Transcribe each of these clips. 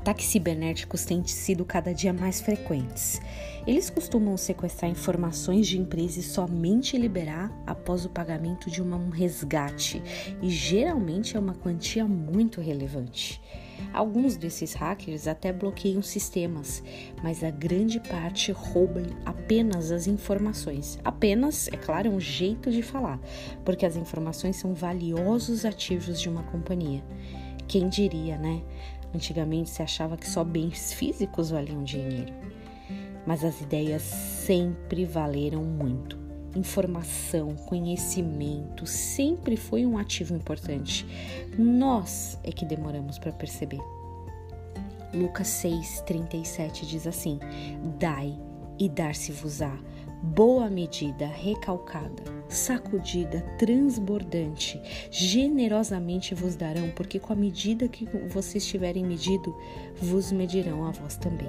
Ataques cibernéticos têm sido cada dia mais frequentes. Eles costumam sequestrar informações de empresas e somente liberar após o pagamento de um resgate, e geralmente é uma quantia muito relevante. Alguns desses hackers até bloqueiam sistemas, mas a grande parte roubam apenas as informações. Apenas, é claro, é um jeito de falar, porque as informações são valiosos ativos de uma companhia. Quem diria, né? Antigamente se achava que só bens físicos valiam dinheiro. Mas as ideias sempre valeram muito. Informação, conhecimento sempre foi um ativo importante. Nós é que demoramos para perceber. Lucas 6:37 diz assim: Dai e dar-se-vos-á boa medida, recalcada, sacudida, transbordante, generosamente vos darão, porque com a medida que vocês tiverem medido, vos medirão a vós também.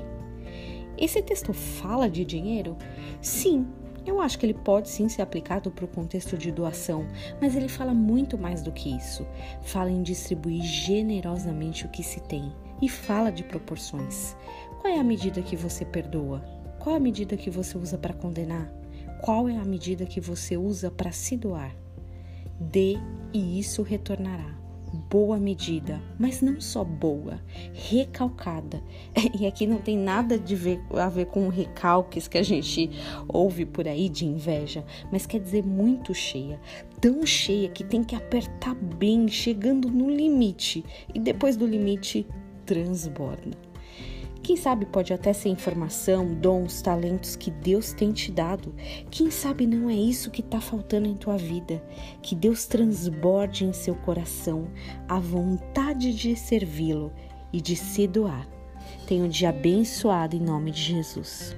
Esse texto fala de dinheiro? Sim, eu acho que ele pode sim ser aplicado para o contexto de doação, mas ele fala muito mais do que isso. Fala em distribuir generosamente o que se tem e fala de proporções. Qual é a medida que você perdoa? Qual a medida que você usa para condenar? Qual é a medida que você usa para se doar? Dê e isso retornará. Boa medida, mas não só boa, recalcada. E aqui não tem nada de ver, a ver com recalques que a gente ouve por aí de inveja, mas quer dizer muito cheia, tão cheia que tem que apertar bem, chegando no limite, e depois do limite transborda. Quem sabe pode até ser informação, dons, talentos que Deus tem te dado. Quem sabe não é isso que está faltando em tua vida. Que Deus transborde em seu coração a vontade de servi-lo e de se doar. Tenha um dia abençoado em nome de Jesus.